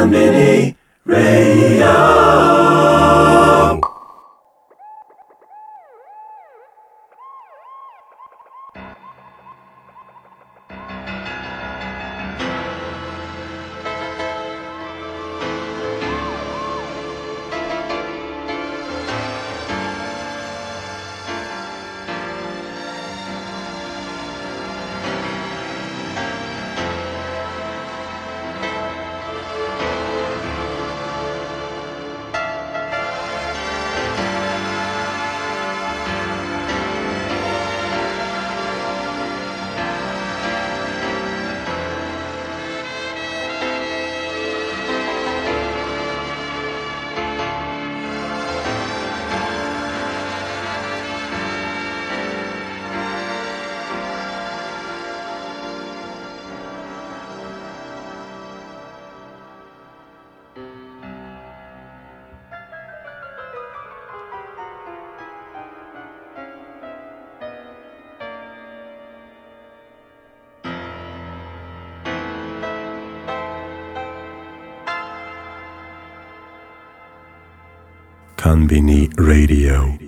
Konbini Radio. Konbini Radio.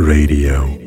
Radio.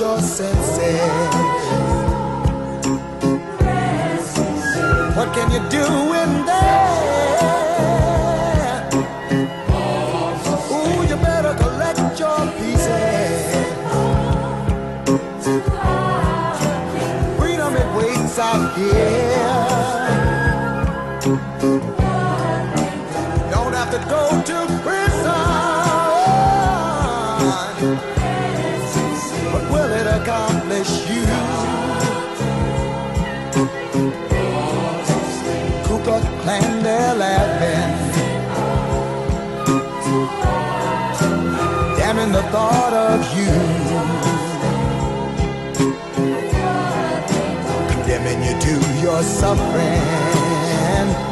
your senses. What can you do in there? Ooh, you better collect your pieces. Freedom it waits out here. The thought of you. Condemning you to your suffering.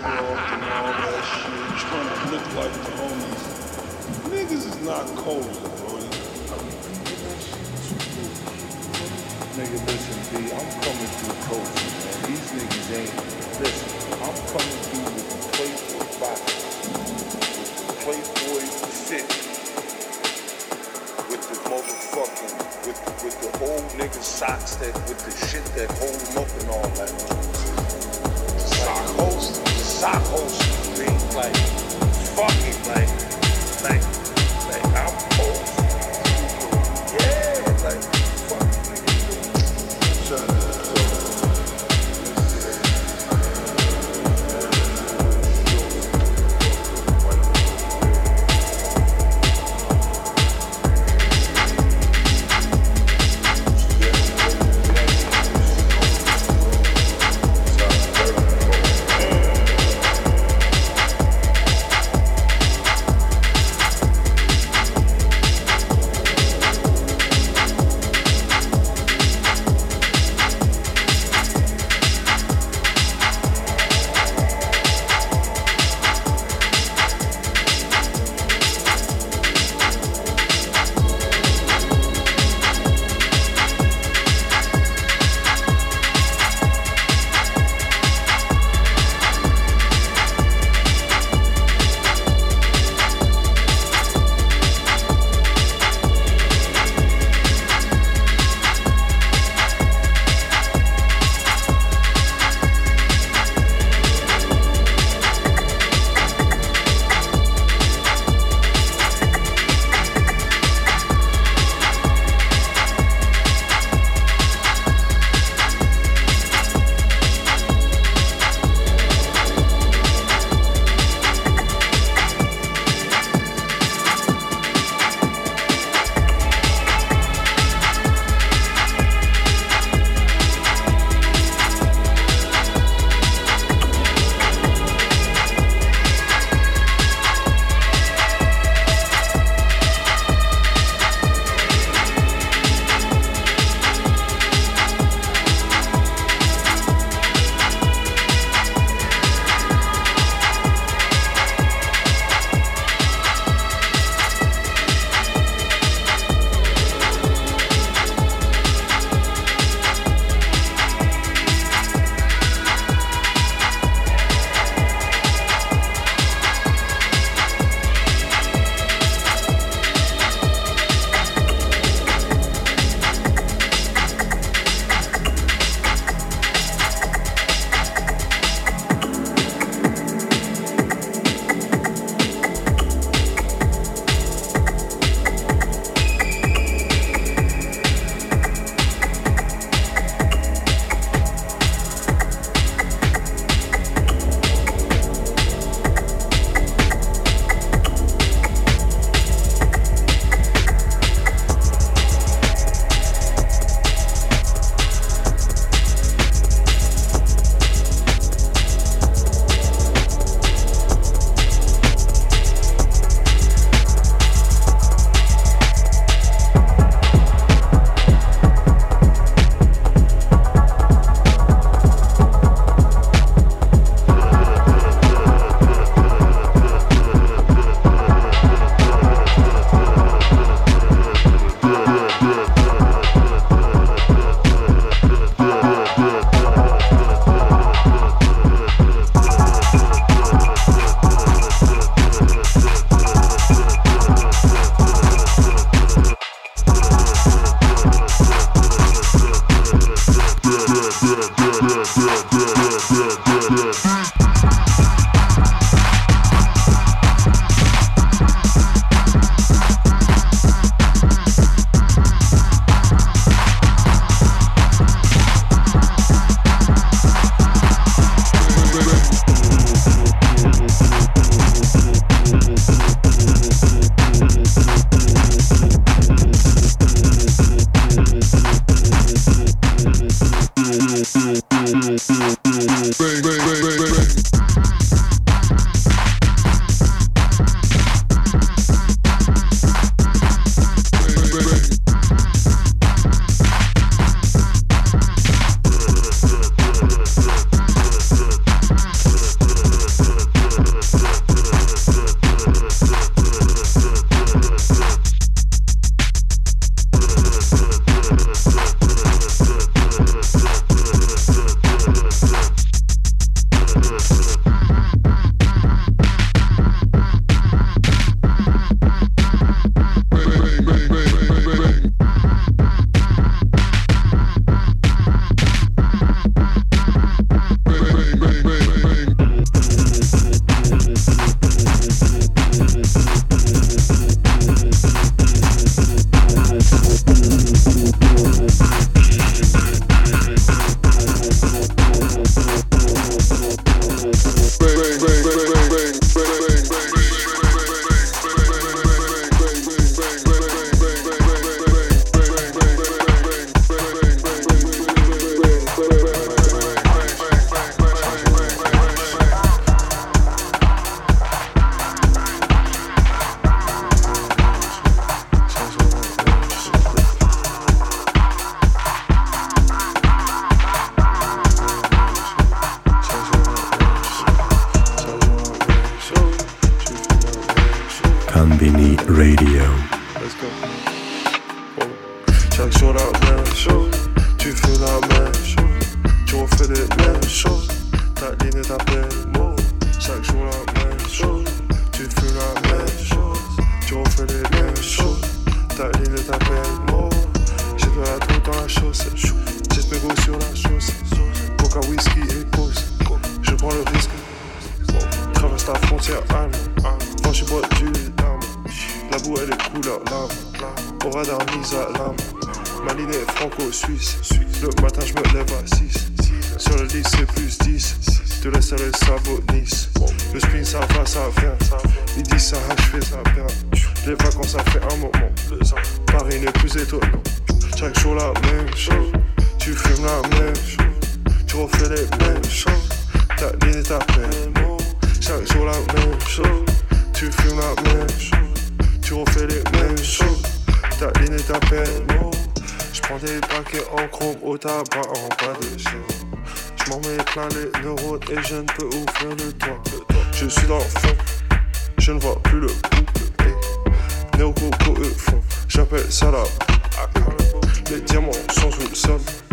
world and all that shit, trying to look like the homies. Niggas is not cold, bro. Nigga, listen, B, I'm coming through coaching, man. These niggas ain't. Listen, I'm coming through with the Playboy box, with the Playboy shit, with the motherfucking, with with the old nigga socks that, with the shit that hold them up and all that. Sock hole street, like, fucking, like, like,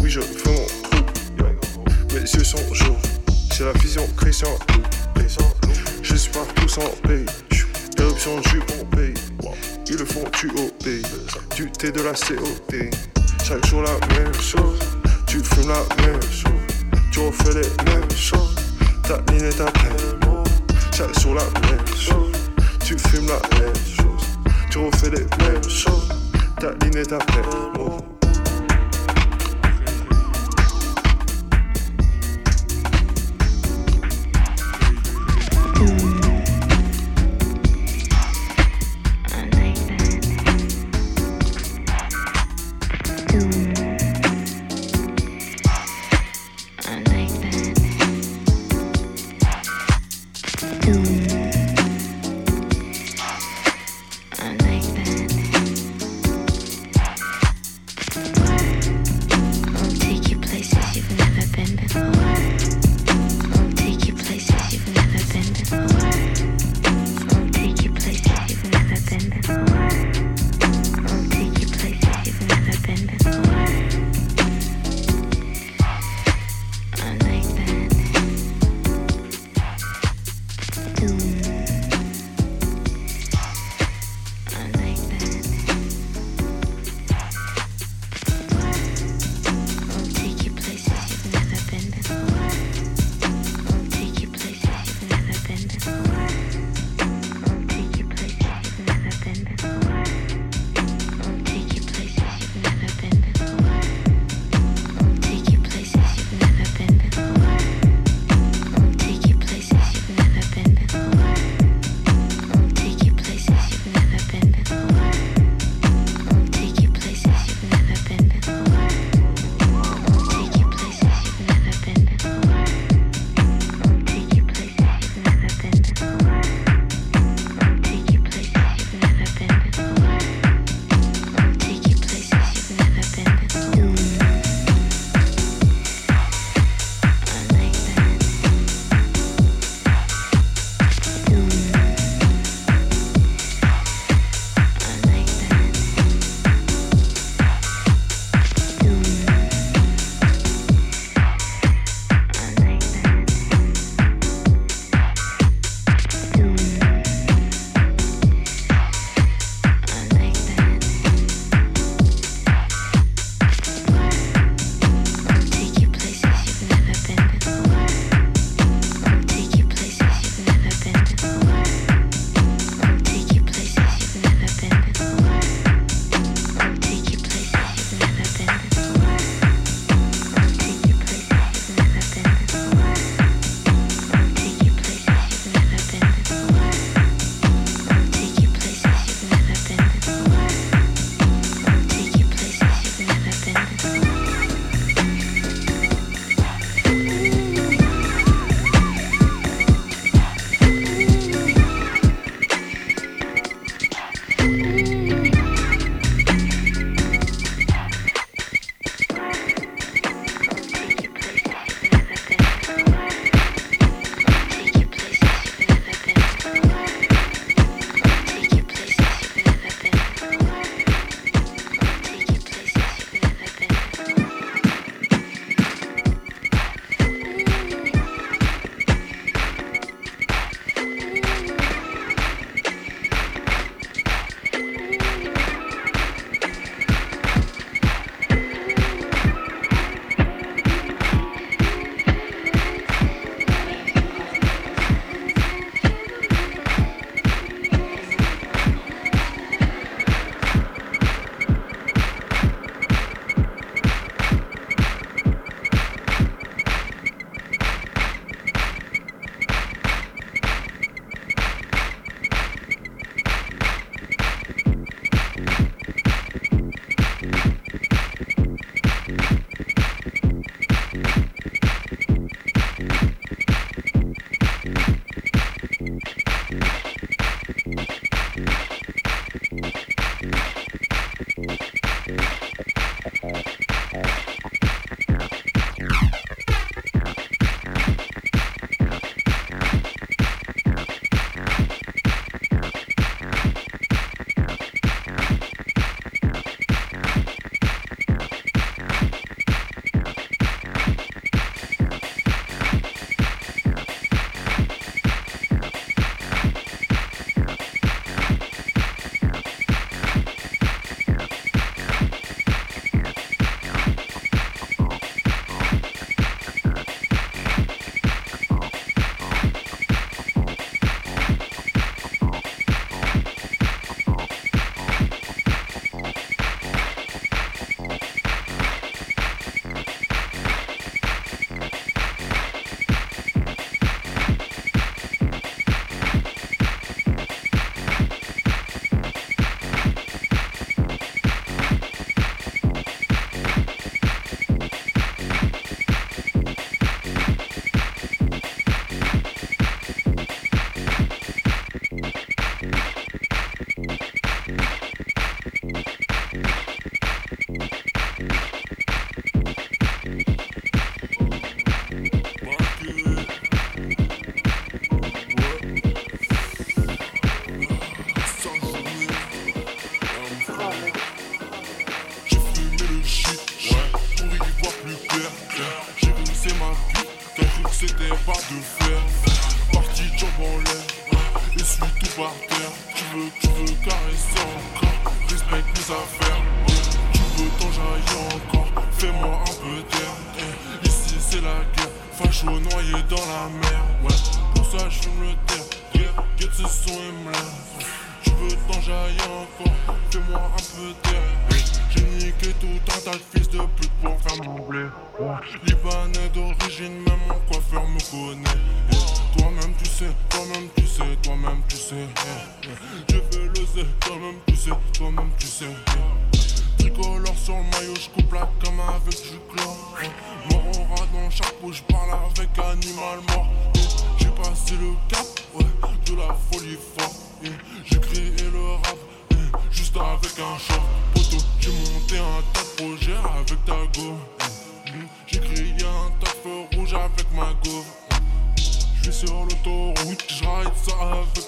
oui je fais mon trou. Mes yeux sont c'est la vision Christian. Je suis partout sans paye, l'option du bon pays. Ils le font du OP, du thé de la COT. Chaque jour la même chose, tu fumes la même chose, tu refais les mêmes choses. Ta ligne est à peine, chaque jour la même chose, tu fumes la même chose, tu refais les mêmes choses. Ta ligne est à peine.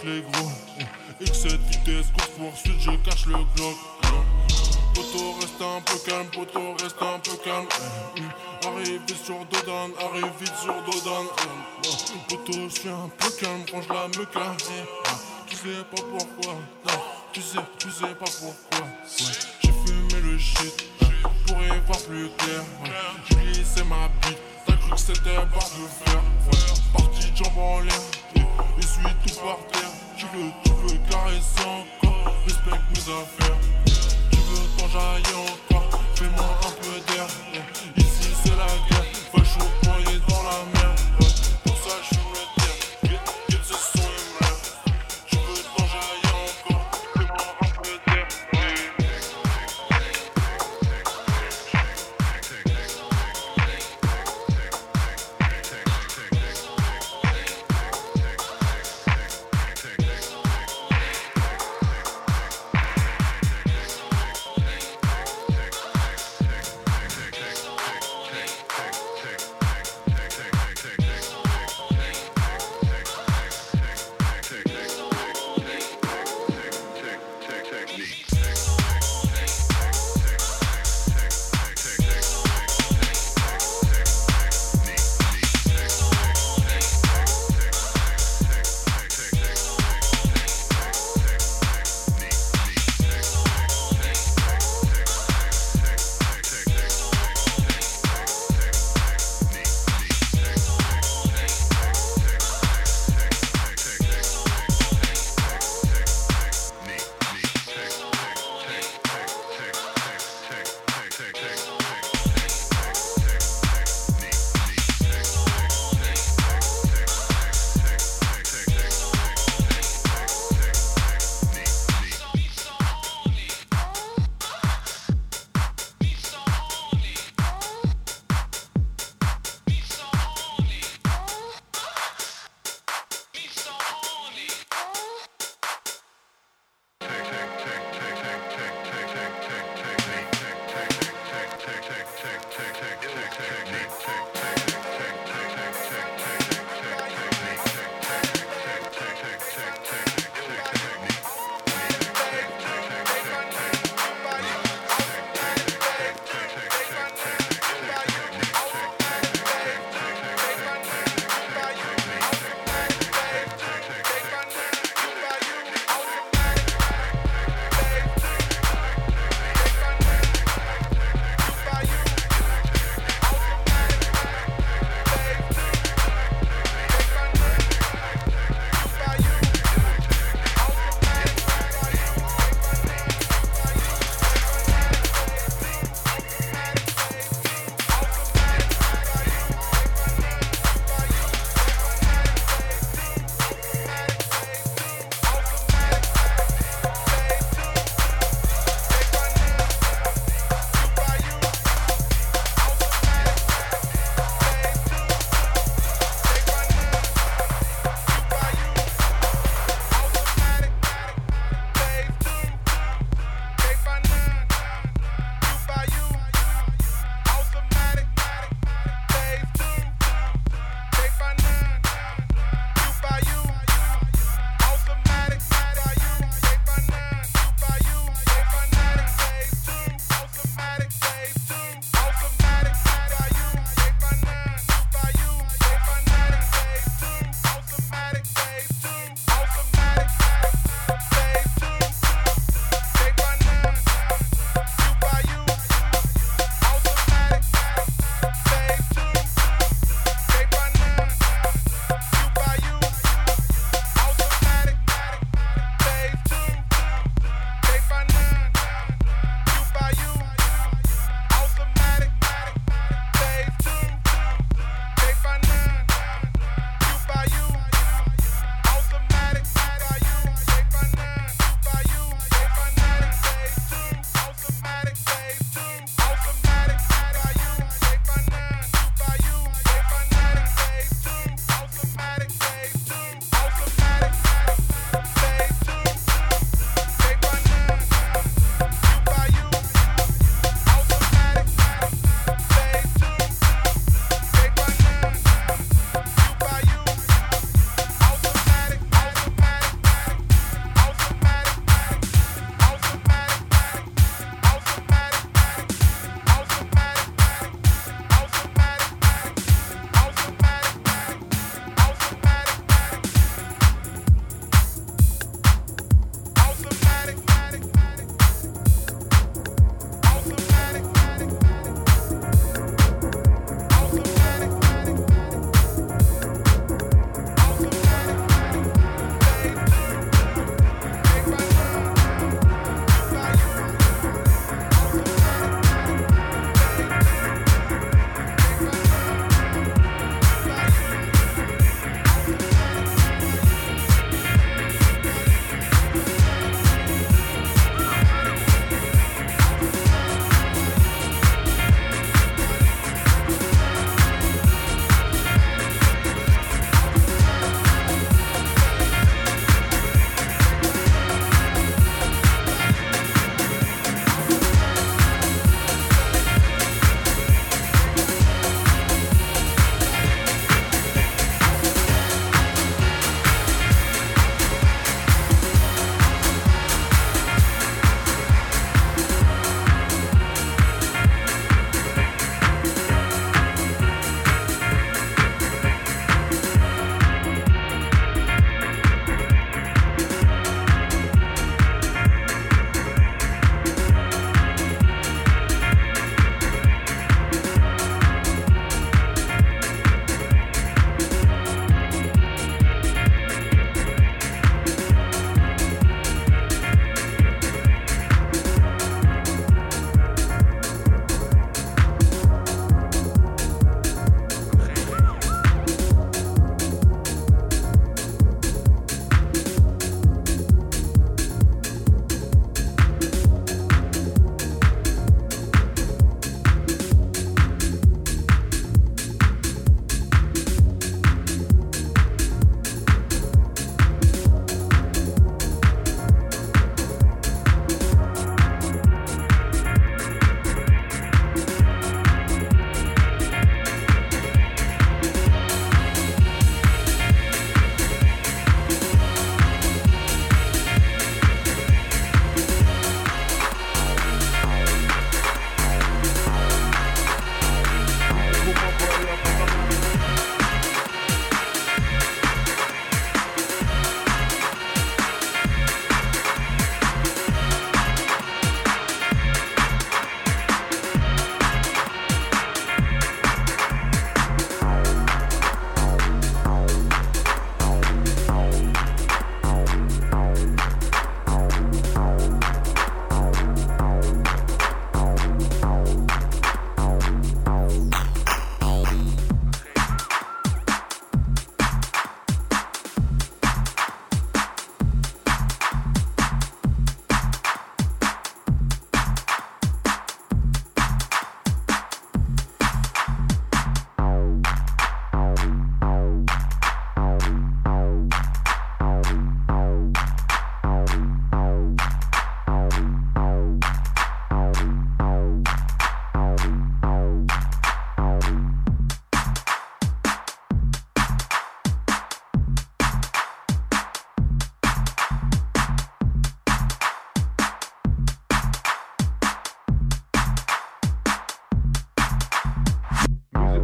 les gros. X7 vitesse, course poursuite, je cache le glock. Poto reste un peu calme, poto reste un peu calme. Mm. Arrive vite sur Dodan, arrive vite sur Dodan. Mm. Poto, je suis un peu calme, range la meuca. Mm. Tu sais pas pourquoi, non, tu sais, tu sais pas pourquoi. J'ai fumé le shit, pour y voir plus clair. J'ai glissé ma bite, t'as cru que c'était barre de fer. Parti de jambes en l'air. Je suis tout par terre. Tu veux, tu veux caresser encore, respecte mes affaires. Tu veux t'enjailler encore, fais-moi un peu d'air.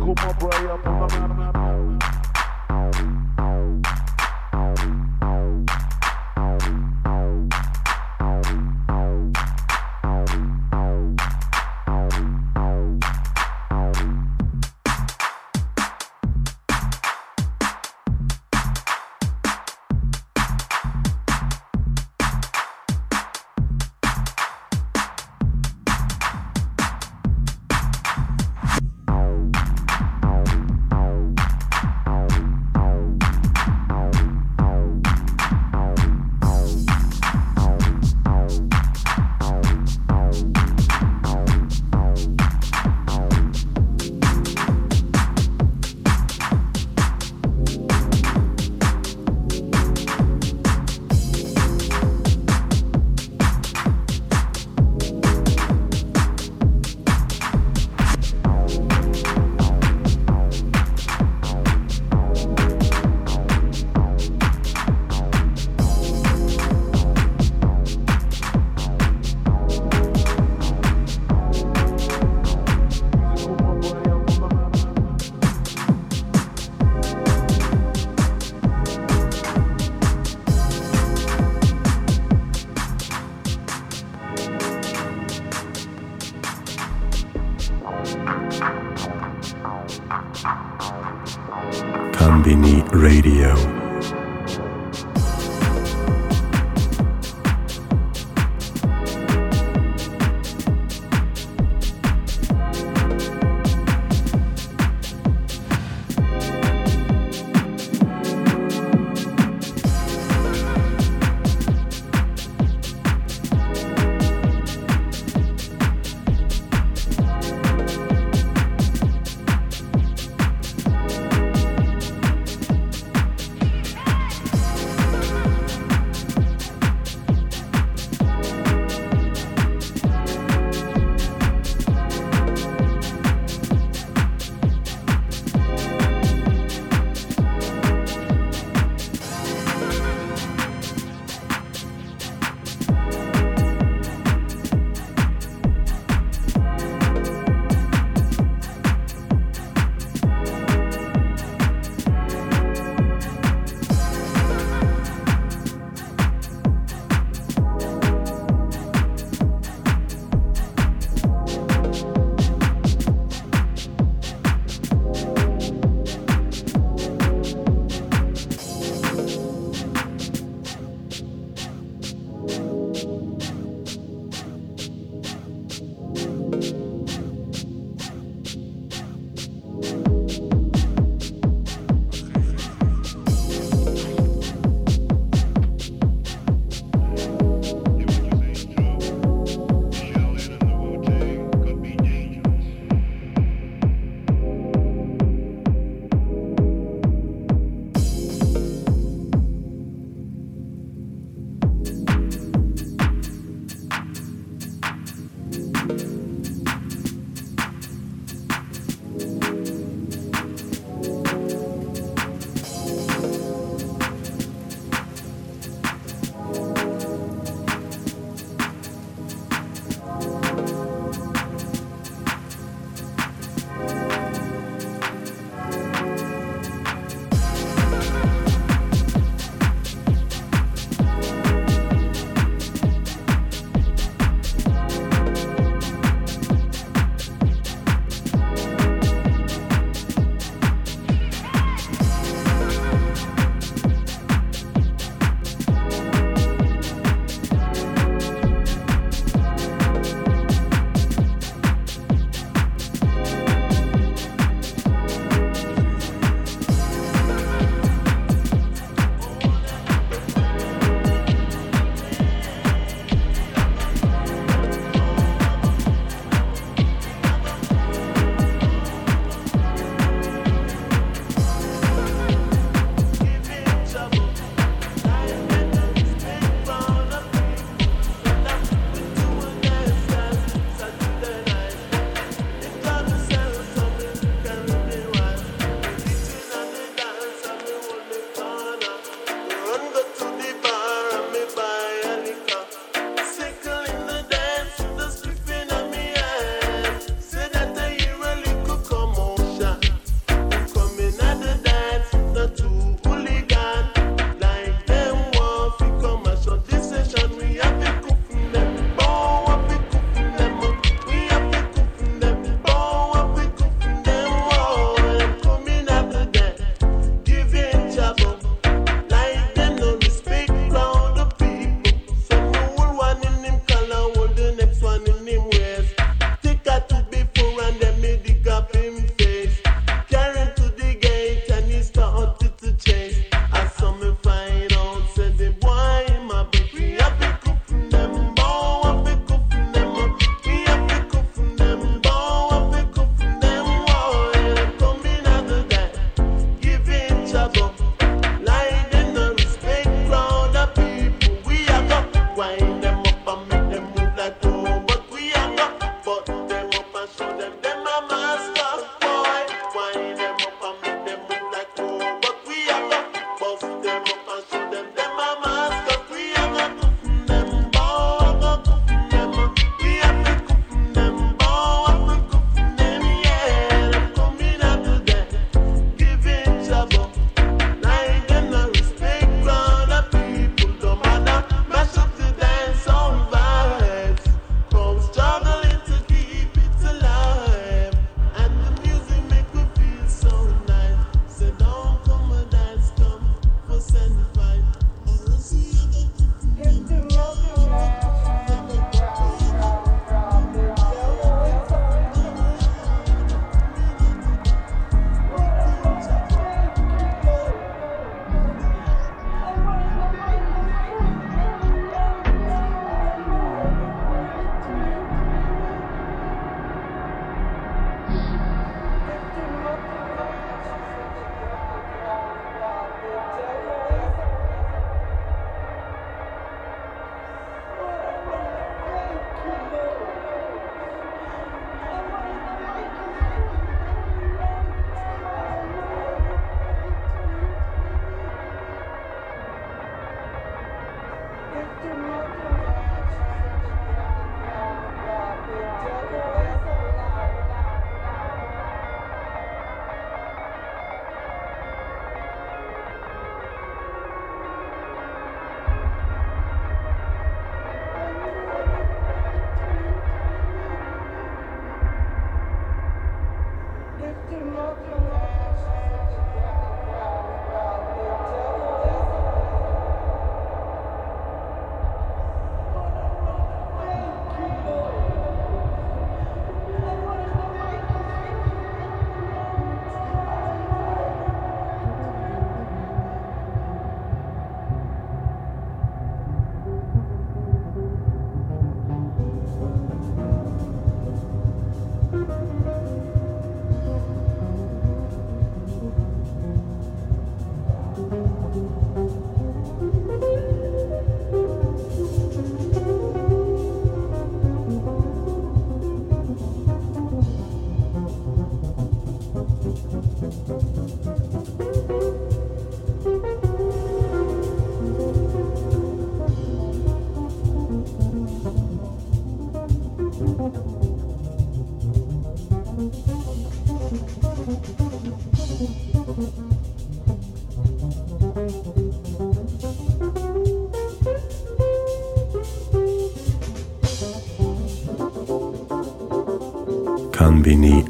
Go my way up.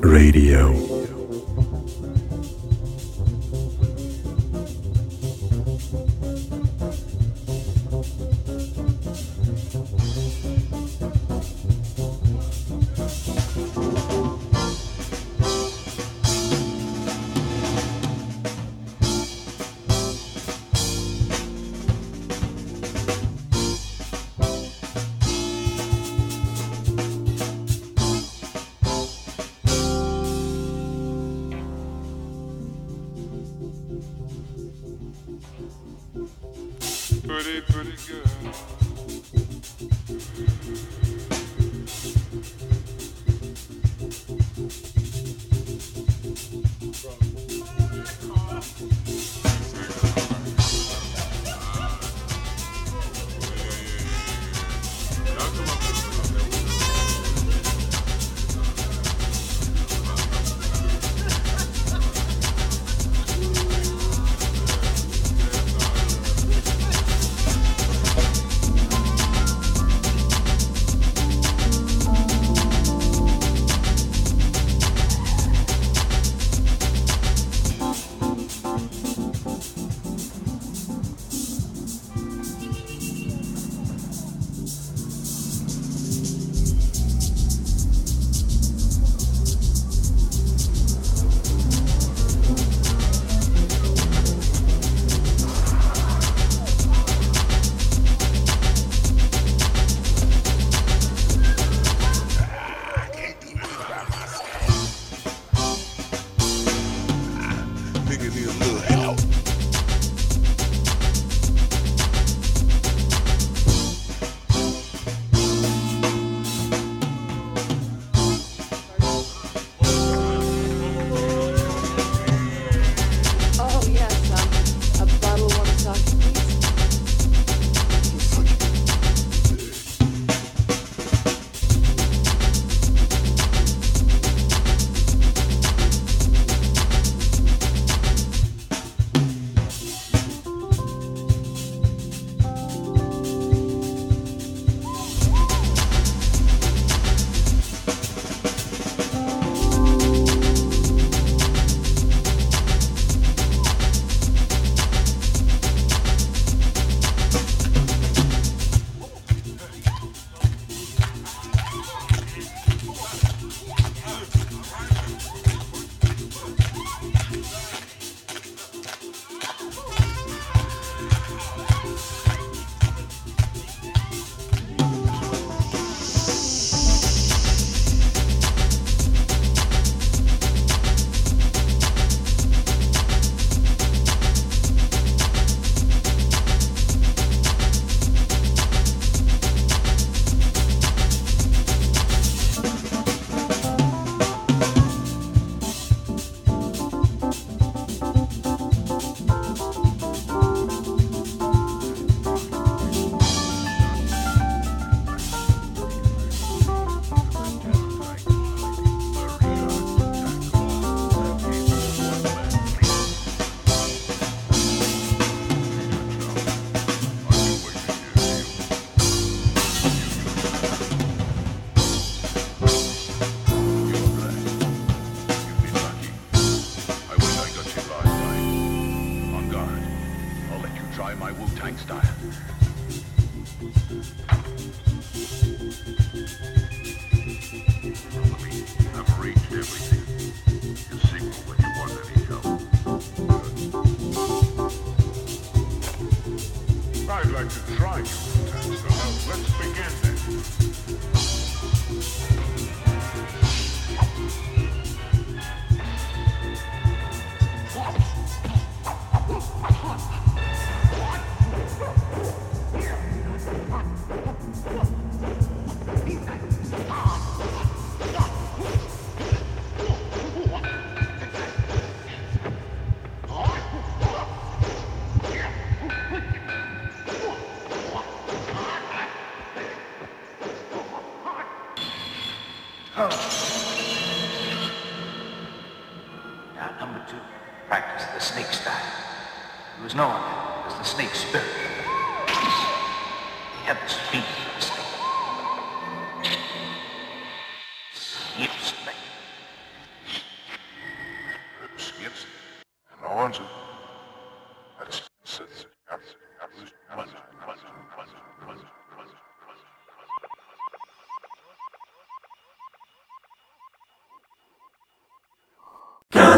Radio.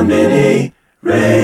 Konbini Radio.